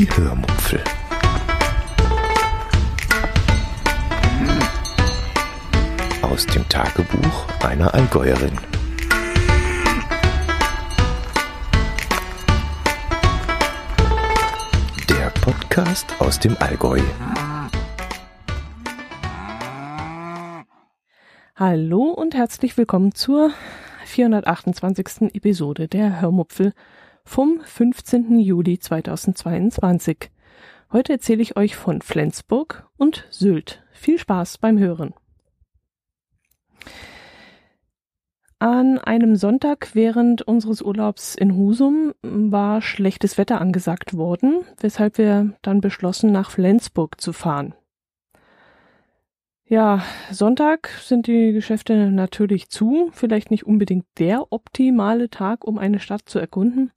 Die Hörmupfel. Aus dem Tagebuch einer Allgäuerin. Der Podcast aus dem Allgäu. Hallo und herzlich willkommen zur 428. Episode der Hörmupfel vom 15. Juli 2022. Heute erzähle ich euch von Flensburg und Sylt. Viel Spaß beim Hören. An einem Sonntag während unseres Urlaubs in Husum war schlechtes Wetter angesagt worden, weshalb wir dann beschlossen, nach Flensburg zu fahren. Ja, Sonntag sind die Geschäfte natürlich zu, vielleicht nicht unbedingt der optimale Tag, um eine Stadt zu erkunden.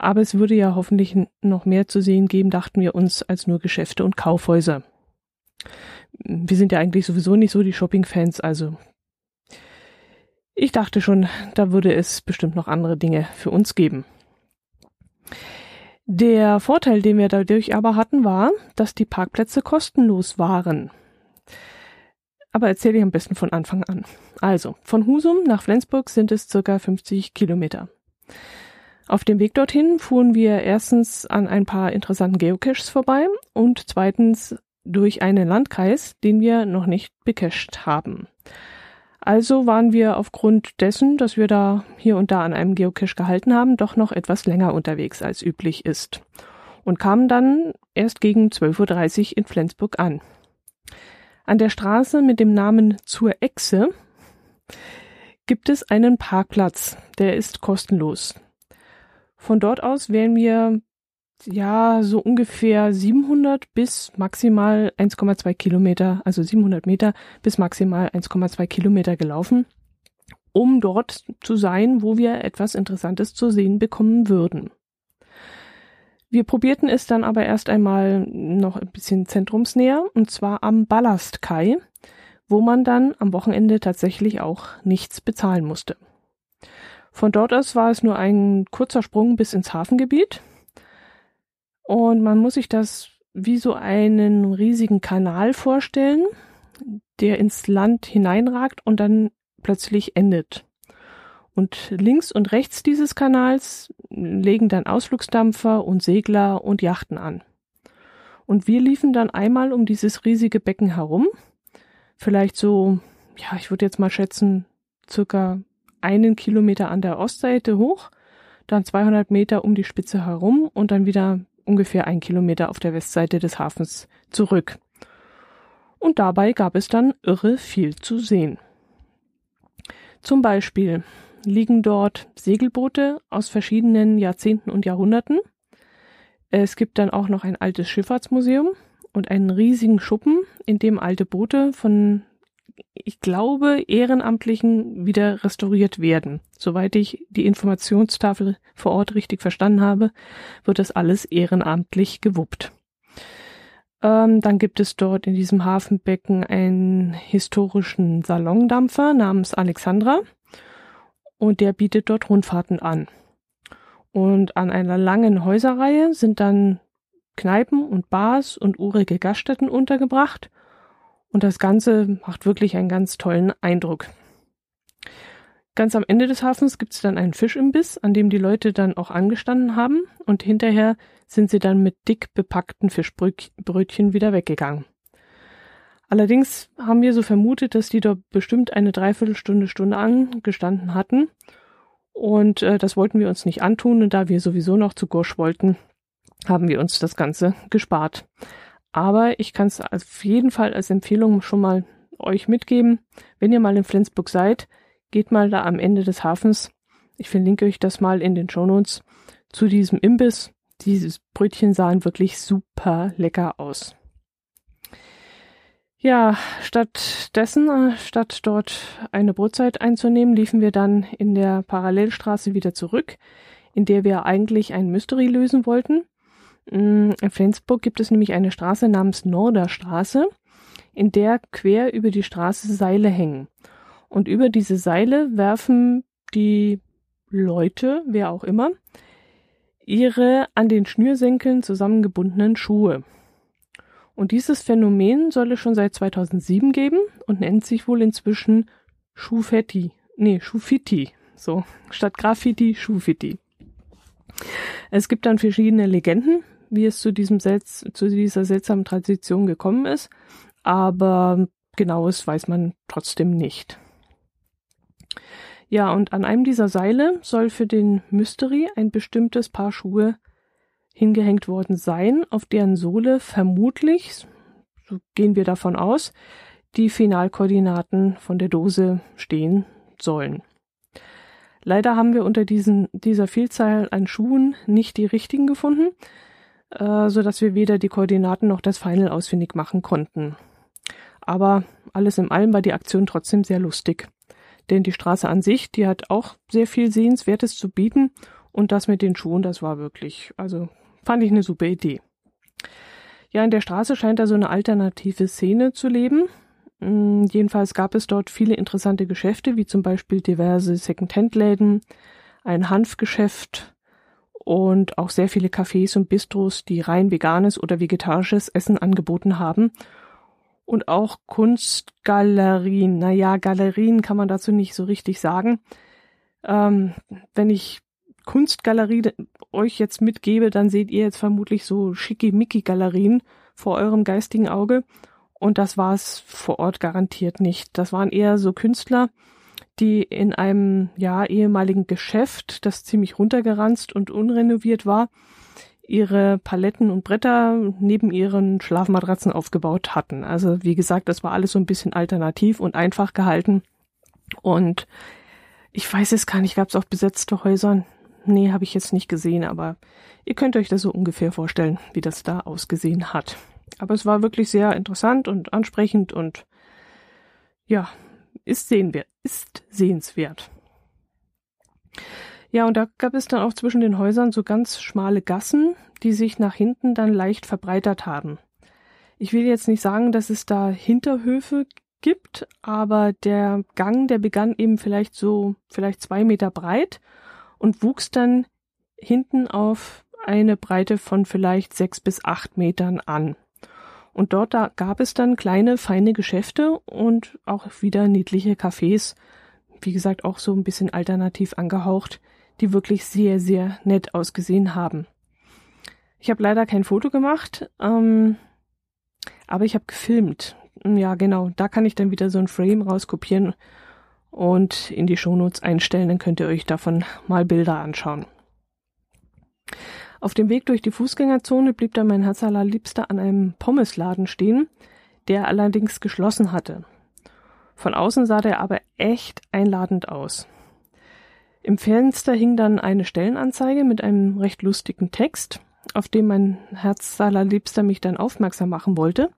Aber es würde ja hoffentlich noch mehr zu sehen geben, dachten wir uns, als nur Geschäfte und Kaufhäuser. Wir sind ja eigentlich sowieso nicht so die Shopping-Fans, also ich dachte schon, da würde es bestimmt noch andere Dinge für uns geben. Der Vorteil, den wir dadurch aber hatten, war, dass die Parkplätze kostenlos waren. Aber erzähle ich am besten von Anfang an. Also, von Husum nach Flensburg sind es circa 50 Kilometer. Auf dem Weg dorthin fuhren wir erstens an ein paar interessanten Geocaches vorbei und zweitens durch einen Landkreis, den wir noch nicht becached haben. Also waren wir aufgrund dessen, dass wir da hier und da an einem Geocache gehalten haben, doch noch etwas länger unterwegs als üblich ist und kamen dann erst gegen 12.30 Uhr in Flensburg an. An der Straße mit dem Namen Zur Echse gibt es einen Parkplatz, der ist kostenlos. Von dort aus wären wir ja so ungefähr 700 bis maximal 1,2 Kilometer, also 700 Meter bis maximal 1,2 Kilometer gelaufen, um dort zu sein, wo wir etwas Interessantes zu sehen bekommen würden. Wir probierten es dann aber erst einmal noch ein bisschen zentrumsnäher und zwar am Ballastkai, wo man dann am Wochenende tatsächlich auch nichts bezahlen musste. Von dort aus war es nur ein kurzer Sprung bis ins Hafengebiet und man muss sich das wie so einen riesigen Kanal vorstellen, der ins Land hineinragt und dann plötzlich endet. Und links und rechts dieses Kanals legen dann Ausflugsdampfer und Segler und Yachten an. Und wir liefen dann einmal um dieses riesige Becken herum. Vielleicht so, ja, ich würde jetzt mal schätzen, circa einen Kilometer an der Ostseite hoch, dann 200 Meter um die Spitze herum und dann wieder ungefähr ein Kilometer auf der Westseite des Hafens zurück. Und dabei gab es dann irre viel zu sehen. Zum Beispiel liegen dort Segelboote aus verschiedenen Jahrzehnten und Jahrhunderten. Es gibt dann auch noch ein altes Schifffahrtsmuseum und einen riesigen Schuppen, in dem alte Boote von, ich glaube, Ehrenamtlichen wieder restauriert werden. Soweit ich die Informationstafel vor Ort richtig verstanden habe, wird das alles ehrenamtlich gewuppt. Ähm, dann gibt es dort in diesem Hafenbecken einen historischen Salondampfer namens Alexandra und der bietet dort Rundfahrten an. Und an einer langen Häuserreihe sind dann Kneipen und Bars und urige Gaststätten untergebracht und das Ganze macht wirklich einen ganz tollen Eindruck. Ganz am Ende des Hafens gibt es dann einen Fischimbiss, an dem die Leute dann auch angestanden haben und hinterher sind sie dann mit dick bepackten Fischbrötchen wieder weggegangen. Allerdings haben wir so vermutet, dass die dort bestimmt eine Dreiviertelstunde, Stunde angestanden hatten. Und äh, das wollten wir uns nicht antun. Und da wir sowieso noch zu Gosch wollten, haben wir uns das Ganze gespart. Aber ich kann es auf jeden Fall als Empfehlung schon mal euch mitgeben. Wenn ihr mal in Flensburg seid, geht mal da am Ende des Hafens. Ich verlinke euch das mal in den Shownotes zu diesem Imbiss. Dieses Brötchen sahen wirklich super lecker aus. Ja, stattdessen, äh, statt dort eine Brotzeit einzunehmen, liefen wir dann in der Parallelstraße wieder zurück, in der wir eigentlich ein Mystery lösen wollten. Mm, in Flensburg gibt es nämlich eine Straße namens Norderstraße, in der quer über die Straße Seile hängen. Und über diese Seile werfen die Leute, wer auch immer, ihre an den Schnürsenkeln zusammengebundenen Schuhe. Und dieses Phänomen soll es schon seit 2007 geben und nennt sich wohl inzwischen Schuhfetti. Nee, Schuhfitti. So, statt Graffiti, Schuhfitti. Es gibt dann verschiedene Legenden, wie es zu diesem Selz zu dieser seltsamen Tradition gekommen ist, aber genaues weiß man trotzdem nicht. Ja, und an einem dieser Seile soll für den Mystery ein bestimmtes Paar Schuhe hingehängt worden sein, auf deren Sohle vermutlich, so gehen wir davon aus, die Finalkoordinaten von der Dose stehen sollen. Leider haben wir unter diesen, dieser Vielzahl an Schuhen nicht die richtigen gefunden, äh, so dass wir weder die Koordinaten noch das Final ausfindig machen konnten. Aber alles in allem war die Aktion trotzdem sehr lustig. Denn die Straße an sich, die hat auch sehr viel Sehenswertes zu bieten. Und das mit den Schuhen, das war wirklich, also fand ich eine super Idee. Ja, in der Straße scheint da so eine alternative Szene zu leben. Mm, jedenfalls gab es dort viele interessante Geschäfte, wie zum Beispiel diverse Second-Hand-Läden, ein Hanfgeschäft und auch sehr viele Cafés und Bistros, die rein veganes oder vegetarisches Essen angeboten haben und auch Kunstgalerien. Naja, Galerien kann man dazu nicht so richtig sagen. Ähm, wenn ich Kunstgalerie euch jetzt mitgebe, dann seht ihr jetzt vermutlich so schickimicki-Galerien vor eurem geistigen Auge. Und das war es vor Ort garantiert nicht. Das waren eher so Künstler, die in einem ja ehemaligen Geschäft, das ziemlich runtergeranzt und unrenoviert war, ihre Paletten und Bretter neben ihren Schlafmatratzen aufgebaut hatten. Also wie gesagt, das war alles so ein bisschen alternativ und einfach gehalten. Und ich weiß es gar nicht, gab es auch besetzte Häuser? Nee, habe ich jetzt nicht gesehen, aber ihr könnt euch das so ungefähr vorstellen, wie das da ausgesehen hat. Aber es war wirklich sehr interessant und ansprechend und ja, ist sehenswert, ist sehenswert. Ja, und da gab es dann auch zwischen den Häusern so ganz schmale Gassen, die sich nach hinten dann leicht verbreitert haben. Ich will jetzt nicht sagen, dass es da Hinterhöfe gibt, aber der Gang, der begann eben vielleicht so, vielleicht zwei Meter breit und wuchs dann hinten auf eine Breite von vielleicht sechs bis acht Metern an. Und dort da gab es dann kleine, feine Geschäfte und auch wieder niedliche Cafés, wie gesagt, auch so ein bisschen alternativ angehaucht, die wirklich sehr, sehr nett ausgesehen haben. Ich habe leider kein Foto gemacht, ähm, aber ich habe gefilmt. Ja, genau, da kann ich dann wieder so ein Frame rauskopieren und in die Shownotes einstellen, dann könnt ihr euch davon mal Bilder anschauen. Auf dem Weg durch die Fußgängerzone blieb dann mein Herz allerliebster an einem Pommesladen stehen, der allerdings geschlossen hatte. Von außen sah der aber echt einladend aus. Im Fenster hing dann eine Stellenanzeige mit einem recht lustigen Text, auf dem mein Herz allerliebster mich dann aufmerksam machen wollte.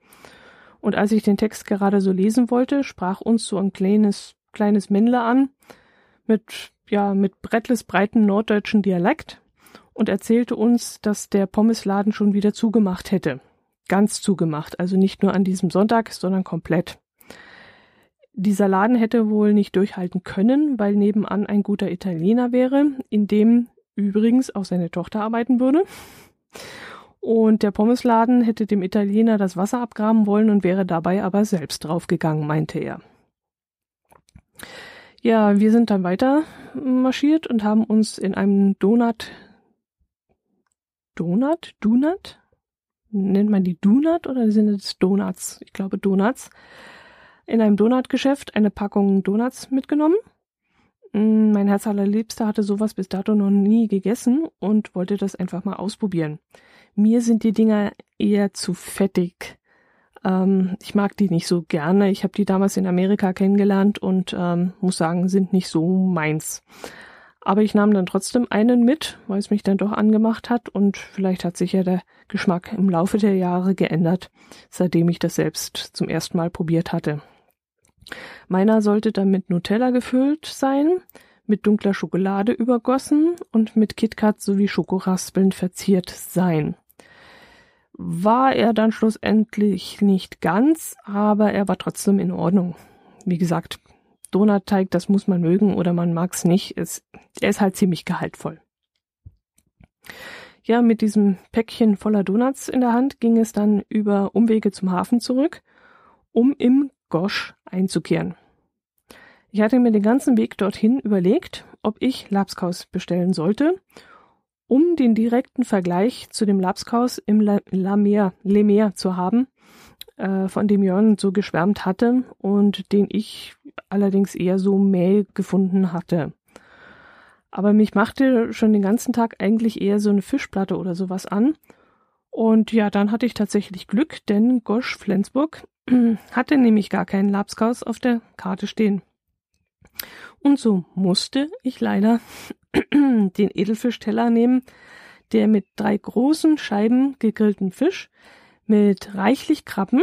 Und als ich den Text gerade so lesen wollte, sprach uns so ein kleines, kleines Männle an, mit, ja, mit brettles breitem norddeutschen Dialekt und erzählte uns, dass der Pommesladen schon wieder zugemacht hätte. Ganz zugemacht, also nicht nur an diesem Sonntag, sondern komplett. Dieser Laden hätte wohl nicht durchhalten können, weil nebenan ein guter Italiener wäre, in dem übrigens auch seine Tochter arbeiten würde. Und der Pommesladen hätte dem Italiener das Wasser abgraben wollen und wäre dabei aber selbst draufgegangen, meinte er. Ja, wir sind dann weiter marschiert und haben uns in einem Donut, Donut, Donut? Nennt man die Donut oder sind es Donuts? Ich glaube Donuts in einem Donutgeschäft eine Packung Donuts mitgenommen. Mm, mein Herz allerliebster hatte sowas bis dato noch nie gegessen und wollte das einfach mal ausprobieren. Mir sind die Dinger eher zu fettig. Ähm, ich mag die nicht so gerne. Ich habe die damals in Amerika kennengelernt und ähm, muss sagen, sind nicht so meins. Aber ich nahm dann trotzdem einen mit, weil es mich dann doch angemacht hat und vielleicht hat sich ja der Geschmack im Laufe der Jahre geändert, seitdem ich das selbst zum ersten Mal probiert hatte. Meiner sollte dann mit Nutella gefüllt sein, mit dunkler Schokolade übergossen und mit KitKat sowie Schokoraspeln verziert sein. War er dann schlussendlich nicht ganz, aber er war trotzdem in Ordnung. Wie gesagt, Donutteig, das muss man mögen oder man mag's nicht. Er ist halt ziemlich gehaltvoll. Ja, mit diesem Päckchen voller Donuts in der Hand ging es dann über Umwege zum Hafen zurück, um im Gosch einzukehren. Ich hatte mir den ganzen Weg dorthin überlegt, ob ich Lapskaus bestellen sollte, um den direkten Vergleich zu dem Lapskaus im La, La Mer, Le Mer zu haben, äh, von dem Jörn so geschwärmt hatte und den ich allerdings eher so mäh gefunden hatte. Aber mich machte schon den ganzen Tag eigentlich eher so eine Fischplatte oder sowas an. Und ja, dann hatte ich tatsächlich Glück, denn Gosch Flensburg hatte nämlich gar keinen Lapskaus auf der Karte stehen. Und so musste ich leider den Edelfischteller nehmen, der mit drei großen Scheiben gegrillten Fisch, mit reichlich Krabben,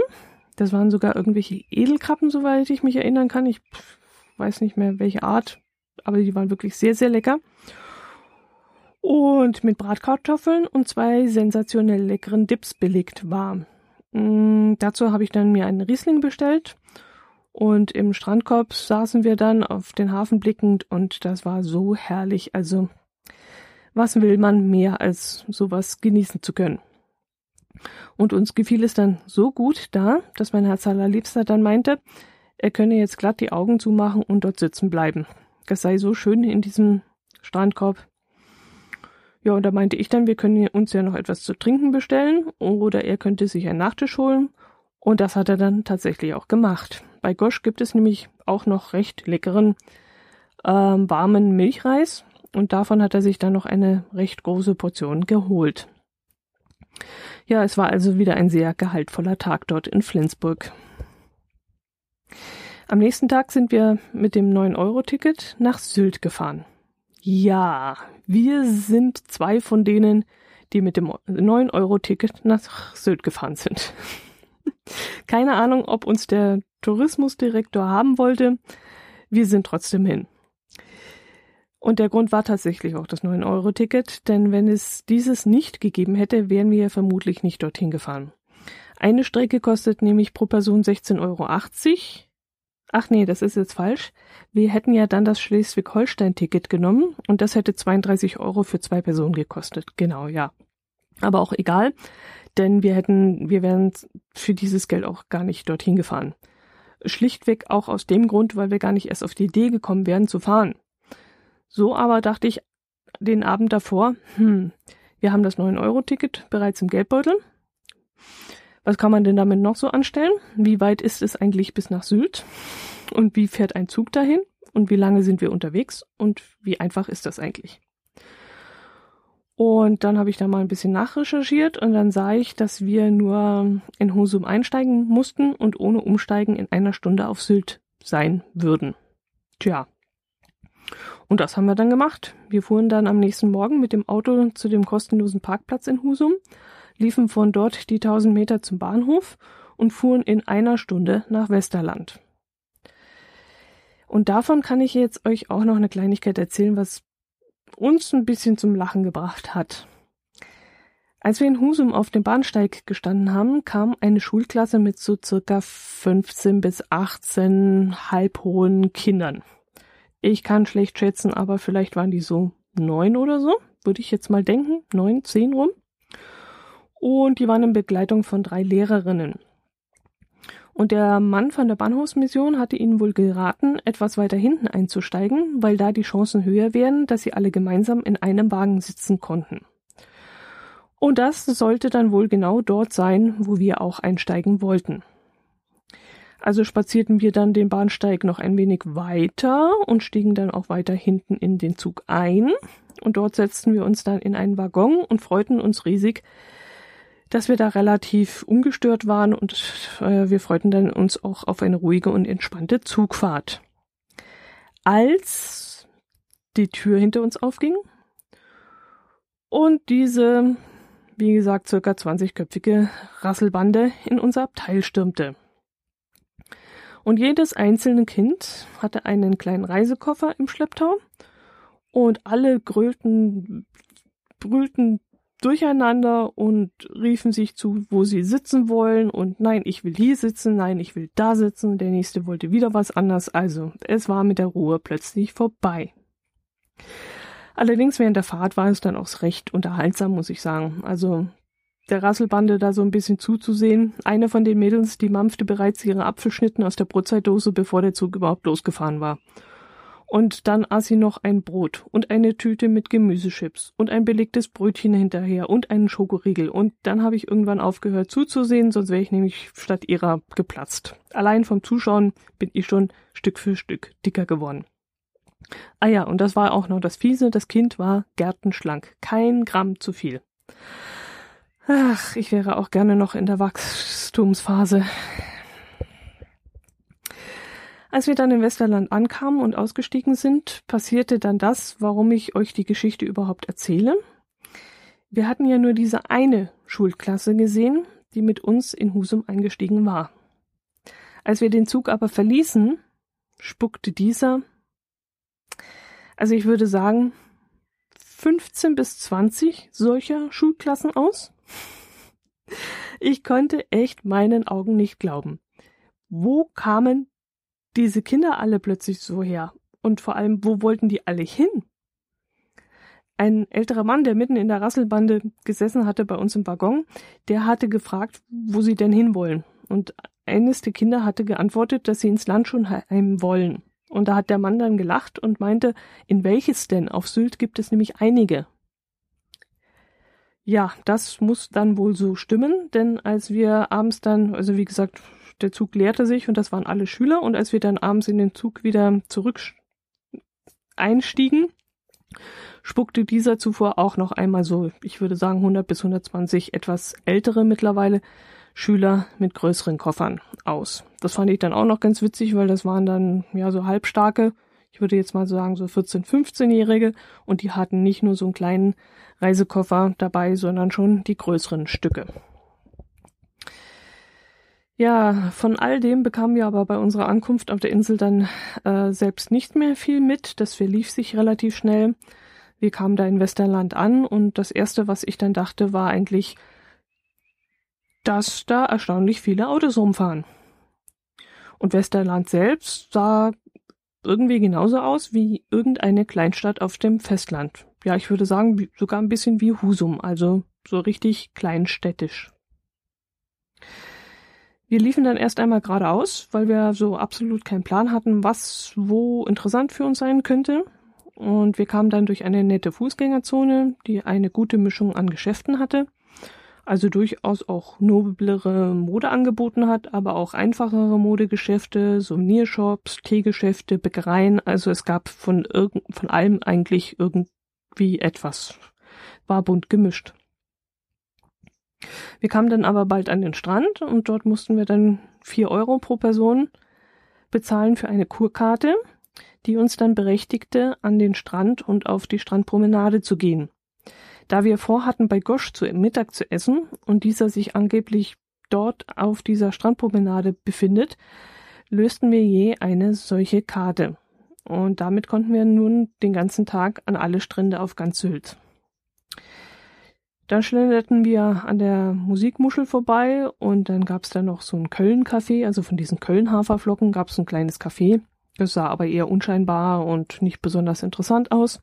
das waren sogar irgendwelche Edelkrabben, soweit ich mich erinnern kann. Ich weiß nicht mehr welche Art, aber die waren wirklich sehr, sehr lecker. Und mit Bratkartoffeln und zwei sensationell leckeren Dips belegt war. Mm, dazu habe ich dann mir einen Riesling bestellt und im Strandkorb saßen wir dann auf den Hafen blickend und das war so herrlich. Also, was will man mehr als sowas genießen zu können? Und uns gefiel es dann so gut da, dass mein Herz allerliebster dann meinte, er könne jetzt glatt die Augen zumachen und dort sitzen bleiben. Das sei so schön in diesem Strandkorb. Ja, und da meinte ich dann, wir können uns ja noch etwas zu trinken bestellen oder er könnte sich einen Nachtisch holen. Und das hat er dann tatsächlich auch gemacht. Bei Gosch gibt es nämlich auch noch recht leckeren ähm, warmen Milchreis und davon hat er sich dann noch eine recht große Portion geholt. Ja, es war also wieder ein sehr gehaltvoller Tag dort in Flensburg. Am nächsten Tag sind wir mit dem 9-Euro-Ticket nach Sylt gefahren. Ja, wir sind zwei von denen, die mit dem 9-Euro-Ticket nach Sylt gefahren sind. Keine Ahnung, ob uns der Tourismusdirektor haben wollte. Wir sind trotzdem hin. Und der Grund war tatsächlich auch das 9-Euro-Ticket, denn wenn es dieses nicht gegeben hätte, wären wir vermutlich nicht dorthin gefahren. Eine Strecke kostet nämlich pro Person 16,80 Euro. Ach nee, das ist jetzt falsch. Wir hätten ja dann das Schleswig-Holstein-Ticket genommen und das hätte 32 Euro für zwei Personen gekostet. Genau, ja. Aber auch egal, denn wir hätten, wir wären für dieses Geld auch gar nicht dorthin gefahren. Schlichtweg auch aus dem Grund, weil wir gar nicht erst auf die Idee gekommen wären zu fahren. So aber dachte ich den Abend davor, hm, wir haben das 9-Euro-Ticket bereits im Geldbeutel. Was kann man denn damit noch so anstellen? Wie weit ist es eigentlich bis nach Sylt? Und wie fährt ein Zug dahin? Und wie lange sind wir unterwegs? Und wie einfach ist das eigentlich? Und dann habe ich da mal ein bisschen nachrecherchiert und dann sah ich, dass wir nur in Husum einsteigen mussten und ohne Umsteigen in einer Stunde auf Sylt sein würden. Tja. Und das haben wir dann gemacht. Wir fuhren dann am nächsten Morgen mit dem Auto zu dem kostenlosen Parkplatz in Husum, liefen von dort die 1000 Meter zum Bahnhof und fuhren in einer Stunde nach Westerland. Und davon kann ich jetzt euch auch noch eine Kleinigkeit erzählen, was uns ein bisschen zum Lachen gebracht hat. Als wir in Husum auf dem Bahnsteig gestanden haben, kam eine Schulklasse mit so circa 15 bis 18 halbhohen Kindern. Ich kann schlecht schätzen, aber vielleicht waren die so neun oder so, würde ich jetzt mal denken, neun, zehn rum. Und die waren in Begleitung von drei Lehrerinnen. Und der Mann von der Bahnhofsmission hatte ihnen wohl geraten, etwas weiter hinten einzusteigen, weil da die Chancen höher wären, dass sie alle gemeinsam in einem Wagen sitzen konnten. Und das sollte dann wohl genau dort sein, wo wir auch einsteigen wollten. Also spazierten wir dann den Bahnsteig noch ein wenig weiter und stiegen dann auch weiter hinten in den Zug ein. Und dort setzten wir uns dann in einen Waggon und freuten uns riesig, dass wir da relativ ungestört waren und äh, wir freuten dann uns auch auf eine ruhige und entspannte Zugfahrt. Als die Tür hinter uns aufging und diese, wie gesagt, circa 20-köpfige Rasselbande in unser Abteil stürmte. Und jedes einzelne Kind hatte einen kleinen Reisekoffer im Schlepptau und alle grölten, brüllten durcheinander und riefen sich zu, wo sie sitzen wollen und nein, ich will hier sitzen, nein, ich will da sitzen, der nächste wollte wieder was anders, also es war mit der Ruhe plötzlich vorbei. Allerdings während der Fahrt war es dann auch recht unterhaltsam, muss ich sagen. Also der Rasselbande da so ein bisschen zuzusehen. Eine von den Mädels, die mampfte bereits ihre Apfelschnitten aus der Brotzeitdose, bevor der Zug überhaupt losgefahren war. Und dann aß sie noch ein Brot und eine Tüte mit Gemüsechips und ein belegtes Brötchen hinterher und einen Schokoriegel. Und dann habe ich irgendwann aufgehört zuzusehen, sonst wäre ich nämlich statt ihrer geplatzt. Allein vom Zuschauen bin ich schon Stück für Stück dicker geworden. Ah ja, und das war auch noch das Fiese, das Kind war gärtenschlank. Kein Gramm zu viel. Ach, ich wäre auch gerne noch in der Wachstumsphase. Als wir dann in Westerland ankamen und ausgestiegen sind, passierte dann das, warum ich euch die Geschichte überhaupt erzähle. Wir hatten ja nur diese eine Schulklasse gesehen, die mit uns in Husum eingestiegen war. Als wir den Zug aber verließen, spuckte dieser, also ich würde sagen, 15 bis 20 solcher Schulklassen aus. Ich konnte echt meinen Augen nicht glauben. Wo kamen diese Kinder alle plötzlich so her? Und vor allem, wo wollten die alle hin? Ein älterer Mann, der mitten in der Rasselbande gesessen hatte bei uns im Waggon, der hatte gefragt, wo sie denn hinwollen. Und eines der Kinder hatte geantwortet, dass sie ins Landschulheim wollen. Und da hat der Mann dann gelacht und meinte, in welches denn? Auf Sylt gibt es nämlich einige. Ja, das muss dann wohl so stimmen, denn als wir abends dann, also wie gesagt, der Zug leerte sich und das waren alle Schüler und als wir dann abends in den Zug wieder zurück einstiegen, spuckte dieser zuvor auch noch einmal so, ich würde sagen 100 bis 120 etwas ältere mittlerweile Schüler mit größeren Koffern aus. Das fand ich dann auch noch ganz witzig, weil das waren dann ja so halbstarke, ich würde jetzt mal sagen so 14, 15-Jährige und die hatten nicht nur so einen kleinen Reisekoffer dabei, sondern schon die größeren Stücke. Ja, von all dem bekamen wir aber bei unserer Ankunft auf der Insel dann äh, selbst nicht mehr viel mit. Das verlief sich relativ schnell. Wir kamen da in Westerland an und das erste, was ich dann dachte, war eigentlich, dass da erstaunlich viele Autos rumfahren. Und Westerland selbst sah irgendwie genauso aus wie irgendeine Kleinstadt auf dem Festland ja, ich würde sagen, sogar ein bisschen wie Husum, also so richtig kleinstädtisch. Wir liefen dann erst einmal geradeaus, weil wir so absolut keinen Plan hatten, was wo interessant für uns sein könnte. Und wir kamen dann durch eine nette Fußgängerzone, die eine gute Mischung an Geschäften hatte. Also durchaus auch noblere Mode angeboten hat, aber auch einfachere Modegeschäfte, Souvenirshops, Teegeschäfte, Bäckereien. Also es gab von, irgend, von allem eigentlich irgend, wie etwas. War bunt gemischt. Wir kamen dann aber bald an den Strand und dort mussten wir dann vier Euro pro Person bezahlen für eine Kurkarte, die uns dann berechtigte, an den Strand und auf die Strandpromenade zu gehen. Da wir vorhatten, bei Gosch zu Mittag zu essen und dieser sich angeblich dort auf dieser Strandpromenade befindet, lösten wir je eine solche Karte. Und damit konnten wir nun den ganzen Tag an alle Strände auf ganz Sylt. Dann schlenderten wir an der Musikmuschel vorbei und dann gab es da noch so ein Köln-Café, also von diesen Köln-Haferflocken gab es ein kleines Café. Das sah aber eher unscheinbar und nicht besonders interessant aus.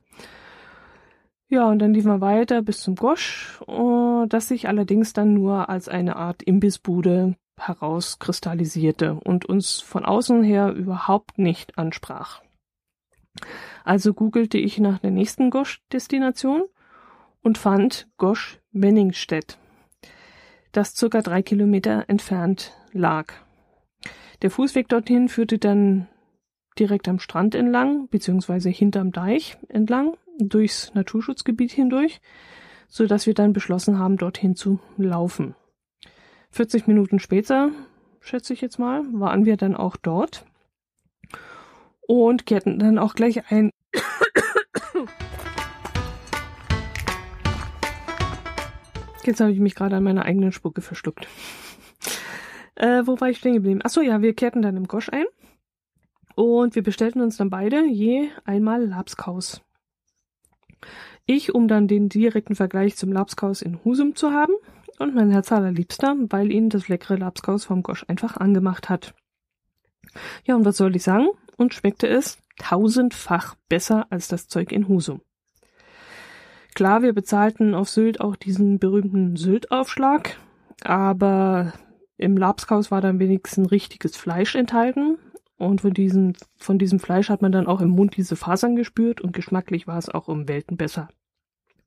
Ja, und dann liefen wir weiter bis zum Gosch, das sich allerdings dann nur als eine Art Imbissbude herauskristallisierte und uns von außen her überhaupt nicht ansprach. Also googelte ich nach der nächsten Gosch-Destination und fand Gosch-Wenningstedt, das circa drei Kilometer entfernt lag. Der Fußweg dorthin führte dann direkt am Strand entlang, beziehungsweise hinterm Deich entlang, durchs Naturschutzgebiet hindurch, so dass wir dann beschlossen haben, dorthin zu laufen. 40 Minuten später, schätze ich jetzt mal, waren wir dann auch dort und kehrten dann auch gleich ein. Jetzt habe ich mich gerade an meiner eigenen Spucke verschluckt. Äh, wo war ich stehen geblieben? Achso, ja, wir kehrten dann im Gosch ein und wir bestellten uns dann beide je einmal Labskaus. Ich, um dann den direkten Vergleich zum Labskaus in Husum zu haben und mein Herz allerliebster, weil ihn das leckere Labskaus vom Gosch einfach angemacht hat. Ja, und was soll ich sagen? und schmeckte es tausendfach besser als das Zeug in Husum. Klar, wir bezahlten auf Sylt auch diesen berühmten Sylt-Aufschlag, aber im Labskaus war dann wenigstens richtiges Fleisch enthalten. Und von diesem, von diesem Fleisch hat man dann auch im Mund diese Fasern gespürt und geschmacklich war es auch um Welten besser.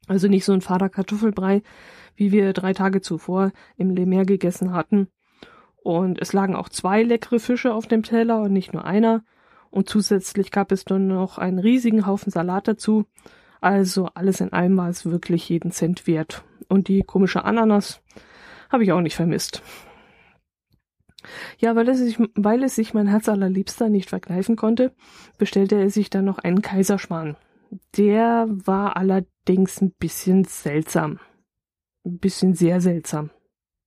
Also nicht so ein fader Kartoffelbrei, wie wir drei Tage zuvor im Le Mer gegessen hatten. Und es lagen auch zwei leckere Fische auf dem Teller und nicht nur einer. Und zusätzlich gab es dann noch einen riesigen Haufen Salat dazu. Also alles in allem war es wirklich jeden Cent wert. Und die komische Ananas habe ich auch nicht vermisst. Ja, weil es, sich, weil es sich mein Herz allerliebster nicht verkneifen konnte, bestellte er sich dann noch einen Kaiserschmarrn. Der war allerdings ein bisschen seltsam. Ein bisschen sehr seltsam.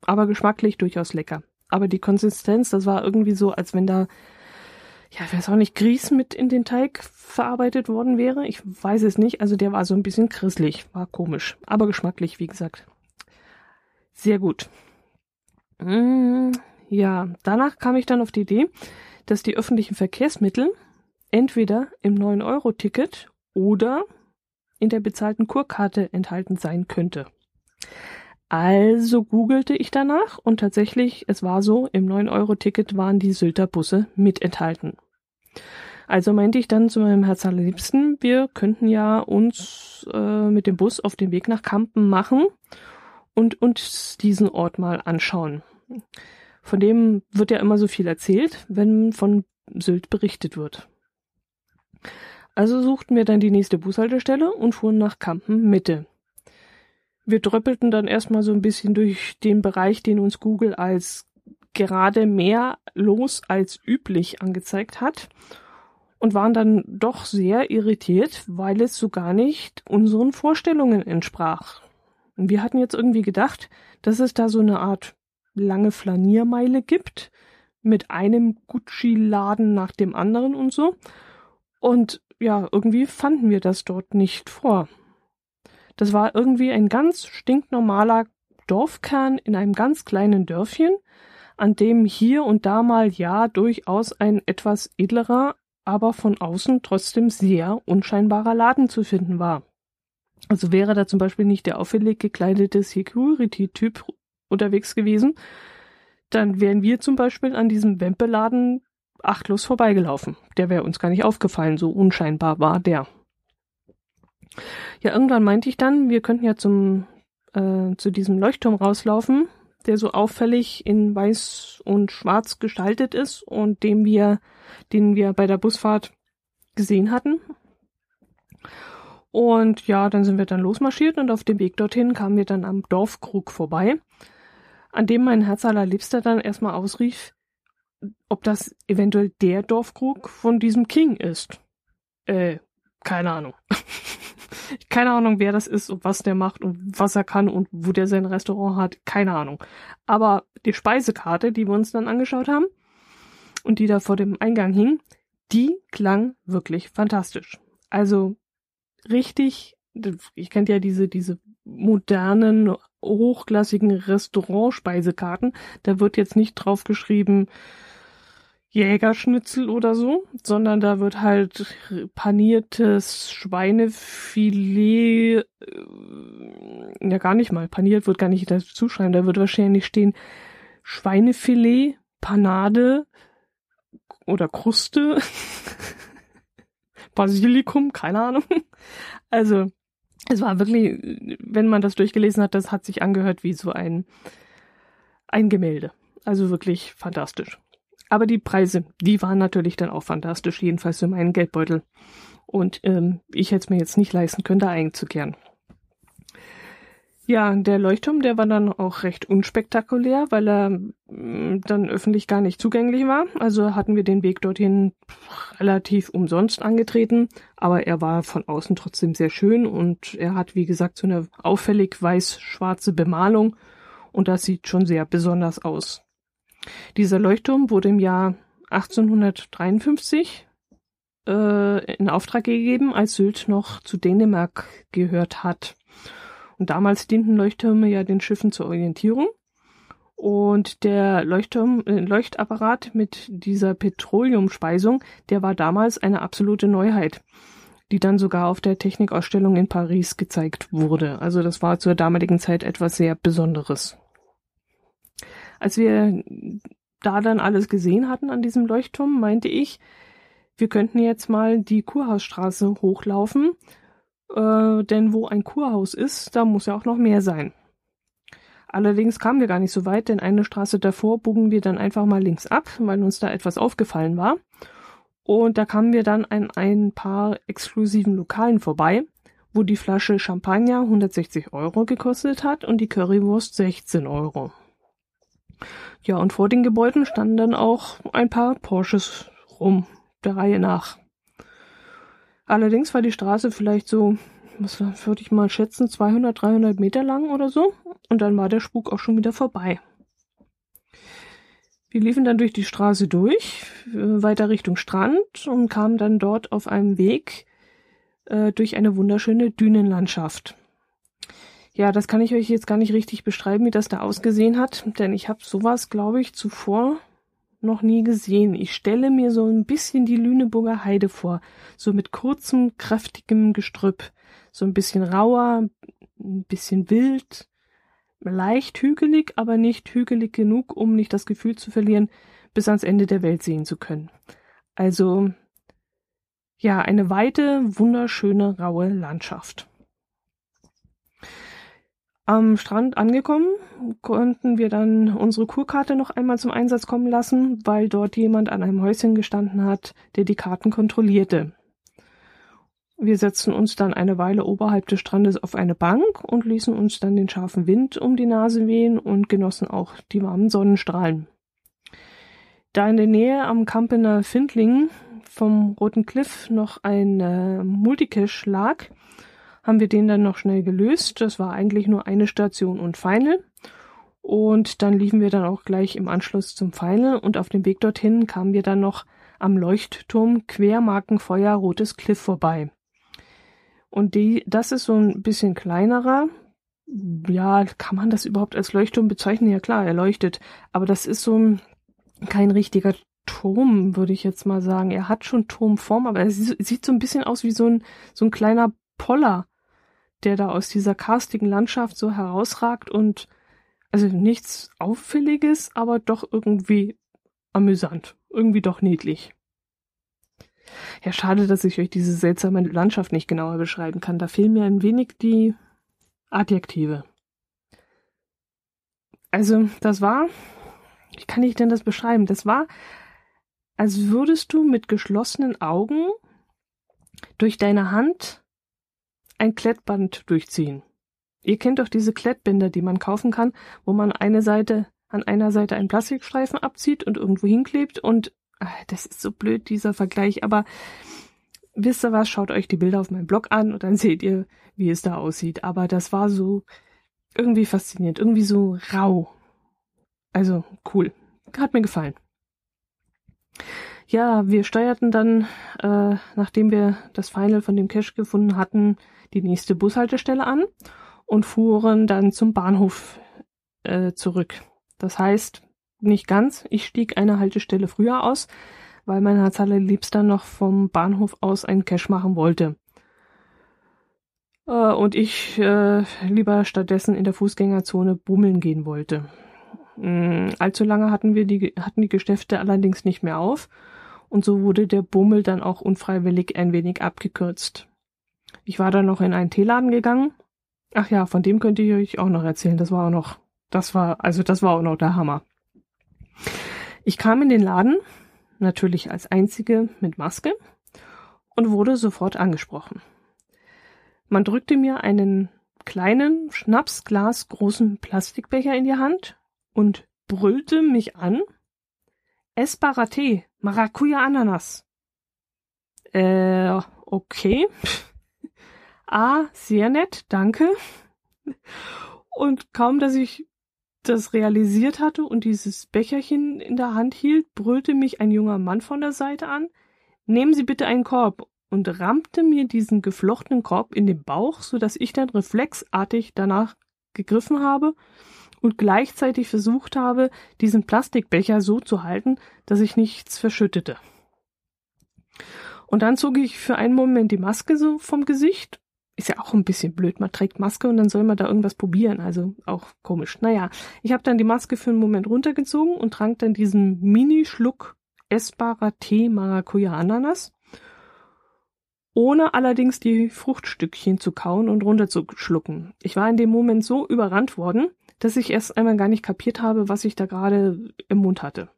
Aber geschmacklich durchaus lecker. Aber die Konsistenz, das war irgendwie so, als wenn da, ja, ich weiß auch nicht, Grieß mit in den Teig verarbeitet worden wäre. Ich weiß es nicht. Also der war so ein bisschen krisselig, war komisch. Aber geschmacklich, wie gesagt. Sehr gut. Mmh ja, danach kam ich dann auf die Idee, dass die öffentlichen Verkehrsmittel entweder im 9-Euro-Ticket oder in der bezahlten Kurkarte enthalten sein könnte. Also googelte ich danach und tatsächlich, es war so, im 9-Euro-Ticket waren die Sylter Busse mit enthalten. Also meinte ich dann zu meinem Herz allerliebsten, wir könnten ja uns äh, mit dem Bus auf den Weg nach Kampen machen und uns diesen Ort mal anschauen. Von dem wird ja immer so viel erzählt, wenn von Sylt berichtet wird. Also suchten wir dann die nächste Bushaltestelle und fuhren nach Kampen Mitte. Wir dröppelten dann erstmal so ein bisschen durch den Bereich, den uns Google als gerade mehr los als üblich angezeigt hat und waren dann doch sehr irritiert, weil es so gar nicht unseren Vorstellungen entsprach. Und wir hatten jetzt irgendwie gedacht, dass es da so eine Art lange Flaniermeile gibt mit einem Gucci-Laden nach dem anderen und so. Und ja, irgendwie fanden wir das dort nicht vor. Das war irgendwie ein ganz stinknormaler Dorfkern in einem ganz kleinen Dörfchen, an dem hier und da mal ja durchaus ein etwas edlerer, aber von außen trotzdem sehr unscheinbarer Laden zu finden war. Also wäre da zum Beispiel nicht der auffällig gekleidete Security-Typ unterwegs gewesen, dann wären wir zum Beispiel an diesem Wempeladen achtlos vorbeigelaufen. Der wäre uns gar nicht aufgefallen, so unscheinbar war der. Ja, irgendwann meinte ich dann, wir könnten ja zum äh, zu diesem Leuchtturm rauslaufen, der so auffällig in weiß und schwarz gestaltet ist und dem wir, den wir bei der Busfahrt gesehen hatten. Und ja, dann sind wir dann losmarschiert und auf dem Weg dorthin kamen wir dann am Dorfkrug vorbei an dem mein Herz allerliebster dann erstmal ausrief, ob das eventuell der Dorfkrug von diesem King ist. Äh, keine Ahnung. keine Ahnung, wer das ist und was der macht und was er kann und wo der sein Restaurant hat. Keine Ahnung. Aber die Speisekarte, die wir uns dann angeschaut haben und die da vor dem Eingang hing, die klang wirklich fantastisch. Also richtig, ich kennt ja diese, diese modernen hochklassigen Restaurantspeisekarten. Da wird jetzt nicht drauf geschrieben Jägerschnitzel oder so, sondern da wird halt paniertes Schweinefilet, äh, ja gar nicht mal, paniert wird gar nicht dazu schreiben, da wird wahrscheinlich stehen Schweinefilet, Panade oder Kruste, Basilikum, keine Ahnung. Also es war wirklich, wenn man das durchgelesen hat, das hat sich angehört wie so ein, ein Gemälde. Also wirklich fantastisch. Aber die Preise, die waren natürlich dann auch fantastisch, jedenfalls für meinen Geldbeutel. Und ähm, ich hätte es mir jetzt nicht leisten können, da einzukehren. Ja, der Leuchtturm, der war dann auch recht unspektakulär, weil er mm, dann öffentlich gar nicht zugänglich war. Also hatten wir den Weg dorthin relativ umsonst angetreten, aber er war von außen trotzdem sehr schön und er hat, wie gesagt, so eine auffällig weiß-schwarze Bemalung und das sieht schon sehr besonders aus. Dieser Leuchtturm wurde im Jahr 1853 äh, in Auftrag gegeben, als Sylt noch zu Dänemark gehört hat. Und damals dienten Leuchttürme ja den Schiffen zur Orientierung. Und der Leuchtturm, äh, Leuchtapparat mit dieser Petroleumspeisung, der war damals eine absolute Neuheit. die dann sogar auf der Technikausstellung in Paris gezeigt wurde. Also das war zur damaligen Zeit etwas sehr Besonderes. Als wir da dann alles gesehen hatten an diesem Leuchtturm, meinte ich, wir könnten jetzt mal die Kurhausstraße hochlaufen, äh, denn wo ein Kurhaus ist, da muss ja auch noch mehr sein. Allerdings kamen wir gar nicht so weit, denn eine Straße davor bogen wir dann einfach mal links ab, weil uns da etwas aufgefallen war. Und da kamen wir dann an ein paar exklusiven Lokalen vorbei, wo die Flasche Champagner 160 Euro gekostet hat und die Currywurst 16 Euro. Ja, und vor den Gebäuden standen dann auch ein paar Porsches rum, der Reihe nach. Allerdings war die Straße vielleicht so, was würde ich mal schätzen, 200, 300 Meter lang oder so. Und dann war der Spuk auch schon wieder vorbei. Wir liefen dann durch die Straße durch, weiter Richtung Strand und kamen dann dort auf einem Weg äh, durch eine wunderschöne Dünenlandschaft. Ja, das kann ich euch jetzt gar nicht richtig beschreiben, wie das da ausgesehen hat, denn ich habe sowas, glaube ich, zuvor noch nie gesehen. Ich stelle mir so ein bisschen die Lüneburger Heide vor, so mit kurzem, kräftigem Gestrüpp, so ein bisschen rauer, ein bisschen wild, leicht hügelig, aber nicht hügelig genug, um nicht das Gefühl zu verlieren, bis ans Ende der Welt sehen zu können. Also ja, eine weite, wunderschöne, raue Landschaft. Am Strand angekommen, konnten wir dann unsere Kurkarte noch einmal zum Einsatz kommen lassen, weil dort jemand an einem Häuschen gestanden hat, der die Karten kontrollierte. Wir setzten uns dann eine Weile oberhalb des Strandes auf eine Bank und ließen uns dann den scharfen Wind um die Nase wehen und genossen auch die warmen Sonnenstrahlen. Da in der Nähe am Kampener Findling vom Roten Cliff noch ein äh, Multicache lag, haben wir den dann noch schnell gelöst. Das war eigentlich nur eine Station und Final. Und dann liefen wir dann auch gleich im Anschluss zum Final und auf dem Weg dorthin kamen wir dann noch am Leuchtturm Quermarkenfeuer Rotes Cliff vorbei. Und die, das ist so ein bisschen kleinerer. Ja, kann man das überhaupt als Leuchtturm bezeichnen? Ja klar, er leuchtet. Aber das ist so ein, kein richtiger Turm, würde ich jetzt mal sagen. Er hat schon Turmform, aber er sieht so ein bisschen aus wie so ein, so ein kleiner Poller, der da aus dieser karstigen Landschaft so herausragt und also nichts Auffälliges, aber doch irgendwie amüsant. Irgendwie doch niedlich. Ja, schade, dass ich euch diese seltsame Landschaft nicht genauer beschreiben kann. Da fehlen mir ein wenig die Adjektive. Also, das war, wie kann ich denn das beschreiben? Das war, als würdest du mit geschlossenen Augen durch deine Hand ein Klettband durchziehen. Ihr kennt doch diese Klettbänder, die man kaufen kann, wo man eine Seite an einer Seite einen Plastikstreifen abzieht und irgendwo hinklebt und das ist so blöd, dieser Vergleich, aber wisst ihr was, schaut euch die Bilder auf meinem Blog an und dann seht ihr, wie es da aussieht. Aber das war so irgendwie faszinierend, irgendwie so rau. Also cool. Hat mir gefallen. Ja, wir steuerten dann, äh, nachdem wir das Final von dem Cache gefunden hatten, die nächste Bushaltestelle an und fuhren dann zum Bahnhof äh, zurück. Das heißt, nicht ganz. Ich stieg eine Haltestelle früher aus, weil mein Herz allerliebster noch vom Bahnhof aus einen Cash machen wollte. Äh, und ich äh, lieber stattdessen in der Fußgängerzone bummeln gehen wollte. Mhm, allzu lange hatten wir die, hatten die Geschäfte allerdings nicht mehr auf und so wurde der Bummel dann auch unfreiwillig ein wenig abgekürzt. Ich war dann noch in einen Teeladen gegangen. Ach ja, von dem könnte ich euch auch noch erzählen. Das war auch noch, das war, also das war auch noch der Hammer. Ich kam in den Laden, natürlich als einzige mit Maske, und wurde sofort angesprochen. Man drückte mir einen kleinen, schnapsglasgroßen Plastikbecher in die Hand und brüllte mich an. Esparate, Maracuja Ananas. Äh, okay. Ah, sehr nett, danke. Und kaum, dass ich das realisiert hatte und dieses Becherchen in der Hand hielt, brüllte mich ein junger Mann von der Seite an. Nehmen Sie bitte einen Korb und rammte mir diesen geflochtenen Korb in den Bauch, so dass ich dann reflexartig danach gegriffen habe und gleichzeitig versucht habe, diesen Plastikbecher so zu halten, dass ich nichts verschüttete. Und dann zog ich für einen Moment die Maske so vom Gesicht. Ist ja auch ein bisschen blöd. Man trägt Maske und dann soll man da irgendwas probieren. Also auch komisch. Naja, ich habe dann die Maske für einen Moment runtergezogen und trank dann diesen Mini-Schluck essbarer Tee Maracuja Ananas. Ohne allerdings die Fruchtstückchen zu kauen und runterzuschlucken. Ich war in dem Moment so überrannt worden, dass ich erst einmal gar nicht kapiert habe, was ich da gerade im Mund hatte.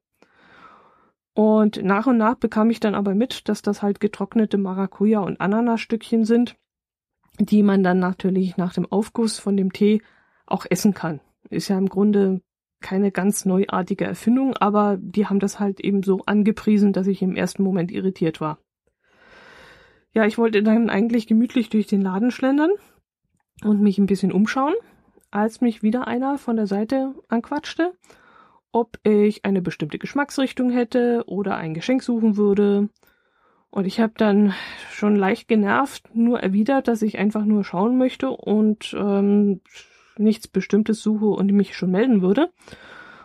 Und nach und nach bekam ich dann aber mit, dass das halt getrocknete Maracuja und Ananasstückchen sind, die man dann natürlich nach dem Aufguss von dem Tee auch essen kann. Ist ja im Grunde keine ganz neuartige Erfindung, aber die haben das halt eben so angepriesen, dass ich im ersten Moment irritiert war. Ja, ich wollte dann eigentlich gemütlich durch den Laden schlendern und mich ein bisschen umschauen, als mich wieder einer von der Seite anquatschte ob ich eine bestimmte Geschmacksrichtung hätte oder ein Geschenk suchen würde. Und ich habe dann schon leicht genervt nur erwidert, dass ich einfach nur schauen möchte und ähm, nichts Bestimmtes suche und mich schon melden würde.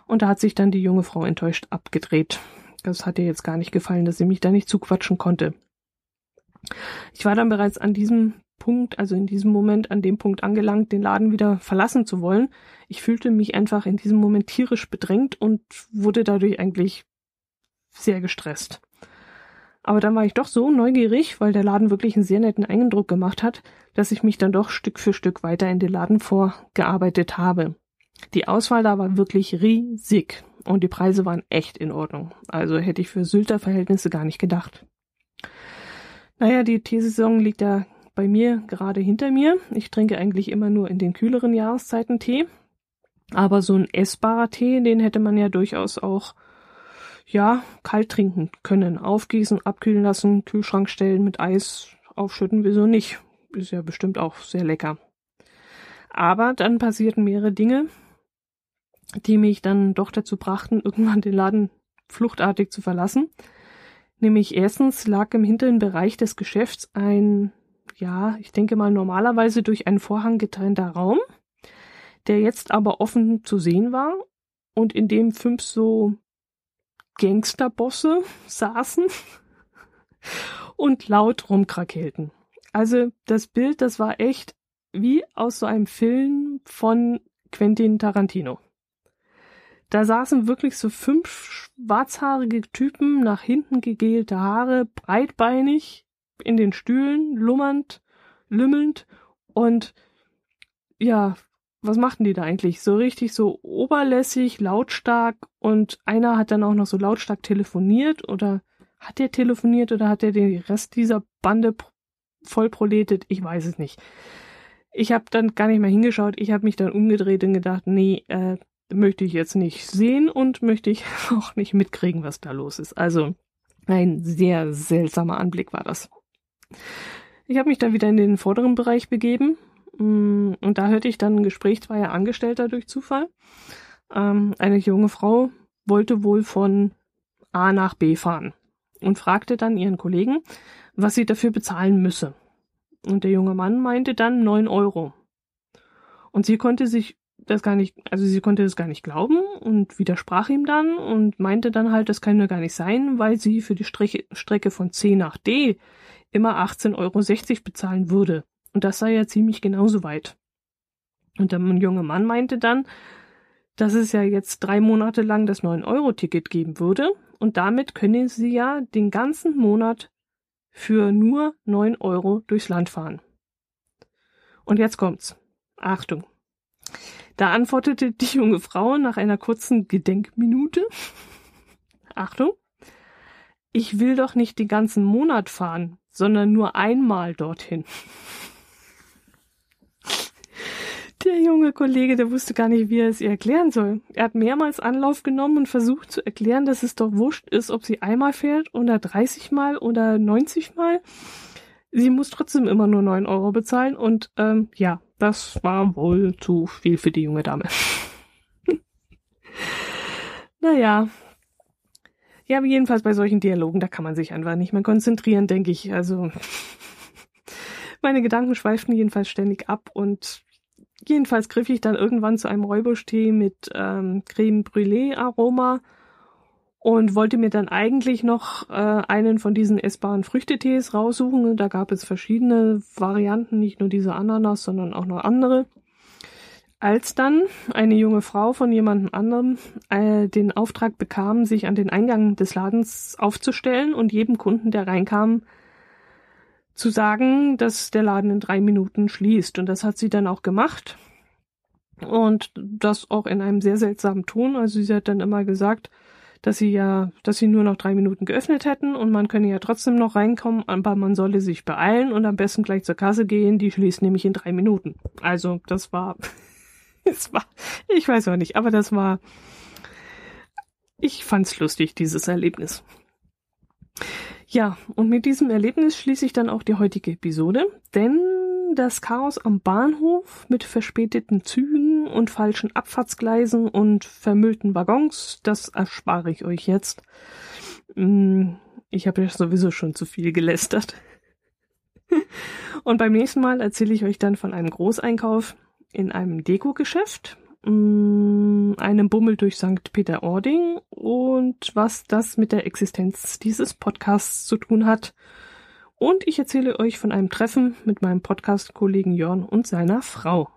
Und da hat sich dann die junge Frau enttäuscht abgedreht. Das hat ihr jetzt gar nicht gefallen, dass sie mich da nicht zuquatschen konnte. Ich war dann bereits an diesem Punkt, also in diesem Moment an dem Punkt angelangt, den Laden wieder verlassen zu wollen. Ich fühlte mich einfach in diesem Moment tierisch bedrängt und wurde dadurch eigentlich sehr gestresst. Aber dann war ich doch so neugierig, weil der Laden wirklich einen sehr netten Eindruck gemacht hat, dass ich mich dann doch Stück für Stück weiter in den Laden vorgearbeitet habe. Die Auswahl da war wirklich riesig und die Preise waren echt in Ordnung. Also hätte ich für Sylter Verhältnisse gar nicht gedacht. Naja, die Teesaison liegt ja bei mir gerade hinter mir. Ich trinke eigentlich immer nur in den kühleren Jahreszeiten Tee. Aber so ein essbarer Tee, den hätte man ja durchaus auch, ja, kalt trinken können. Aufgießen, abkühlen lassen, Kühlschrank stellen, mit Eis aufschütten, wieso nicht? Ist ja bestimmt auch sehr lecker. Aber dann passierten mehrere Dinge, die mich dann doch dazu brachten, irgendwann den Laden fluchtartig zu verlassen. Nämlich erstens lag im hinteren Bereich des Geschäfts ein ja, ich denke mal normalerweise durch einen Vorhang getrennter Raum, der jetzt aber offen zu sehen war und in dem fünf so Gangsterbosse saßen und laut rumkrakelten. Also das Bild, das war echt wie aus so einem Film von Quentin Tarantino. Da saßen wirklich so fünf schwarzhaarige Typen, nach hinten gegelte Haare, breitbeinig, in den Stühlen, lummernd, lümmelnd und ja, was machten die da eigentlich? So richtig so oberlässig, lautstark und einer hat dann auch noch so lautstark telefoniert oder hat der telefoniert oder hat er den Rest dieser Bande vollproletet? Ich weiß es nicht. Ich habe dann gar nicht mehr hingeschaut. Ich habe mich dann umgedreht und gedacht, nee, äh, möchte ich jetzt nicht sehen und möchte ich auch nicht mitkriegen, was da los ist. Also ein sehr seltsamer Anblick war das. Ich habe mich dann wieder in den vorderen Bereich begeben und da hörte ich dann ein Gespräch zweier Angestellter durch Zufall. Ähm, eine junge Frau wollte wohl von A nach B fahren und fragte dann ihren Kollegen, was sie dafür bezahlen müsse. Und der junge Mann meinte dann neun Euro. Und sie konnte sich das gar nicht, also sie konnte das gar nicht glauben und widersprach ihm dann und meinte dann halt, das kann nur gar nicht sein, weil sie für die Strecke, Strecke von C nach D immer 18,60 Euro bezahlen würde. Und das sei ja ziemlich genauso weit. Und der junge Mann meinte dann, dass es ja jetzt drei Monate lang das 9-Euro-Ticket geben würde und damit können sie ja den ganzen Monat für nur 9 Euro durchs Land fahren. Und jetzt kommt's. Achtung. Da antwortete die junge Frau nach einer kurzen Gedenkminute. Achtung. Ich will doch nicht den ganzen Monat fahren sondern nur einmal dorthin. Der junge Kollege, der wusste gar nicht, wie er es ihr erklären soll. Er hat mehrmals Anlauf genommen und versucht zu erklären, dass es doch wurscht ist, ob sie einmal fährt oder 30 Mal oder 90 Mal. Sie muss trotzdem immer nur 9 Euro bezahlen und ähm, ja, das war wohl zu viel für die junge Dame. naja, ja, jedenfalls bei solchen Dialogen, da kann man sich einfach nicht mehr konzentrieren, denke ich. Also meine Gedanken schweiften jedenfalls ständig ab und jedenfalls griff ich dann irgendwann zu einem Räubusch-Tee mit ähm, Creme Brûlée Aroma und wollte mir dann eigentlich noch äh, einen von diesen essbaren Früchtetees raussuchen. Da gab es verschiedene Varianten, nicht nur diese Ananas, sondern auch noch andere. Als dann eine junge Frau von jemandem anderem äh, den Auftrag bekam, sich an den Eingang des Ladens aufzustellen und jedem Kunden, der reinkam, zu sagen, dass der Laden in drei Minuten schließt. Und das hat sie dann auch gemacht. Und das auch in einem sehr seltsamen Ton. Also sie hat dann immer gesagt, dass sie ja, dass sie nur noch drei Minuten geöffnet hätten und man könne ja trotzdem noch reinkommen, aber man solle sich beeilen und am besten gleich zur Kasse gehen, die schließt nämlich in drei Minuten. Also das war, es war, ich weiß auch nicht, aber das war, ich fand's lustig, dieses Erlebnis. Ja, und mit diesem Erlebnis schließe ich dann auch die heutige Episode, denn das Chaos am Bahnhof mit verspäteten Zügen und falschen Abfahrtsgleisen und vermüllten Waggons, das erspare ich euch jetzt. Mm, ich habe ja sowieso schon zu viel gelästert. Und beim nächsten Mal erzähle ich euch dann von einem Großeinkauf in einem Deko-Geschäft mh, einem Bummel durch St. Peter-Ording und was das mit der Existenz dieses Podcasts zu tun hat. Und ich erzähle euch von einem Treffen mit meinem Podcast-Kollegen Jörn und seiner Frau.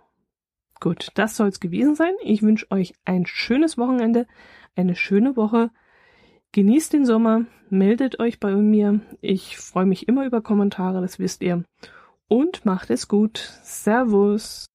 Gut, das soll's gewesen sein. Ich wünsche euch ein schönes Wochenende, eine schöne Woche. Genießt den Sommer, meldet euch bei mir. Ich freue mich immer über Kommentare, das wisst ihr. Und macht es gut. Servus.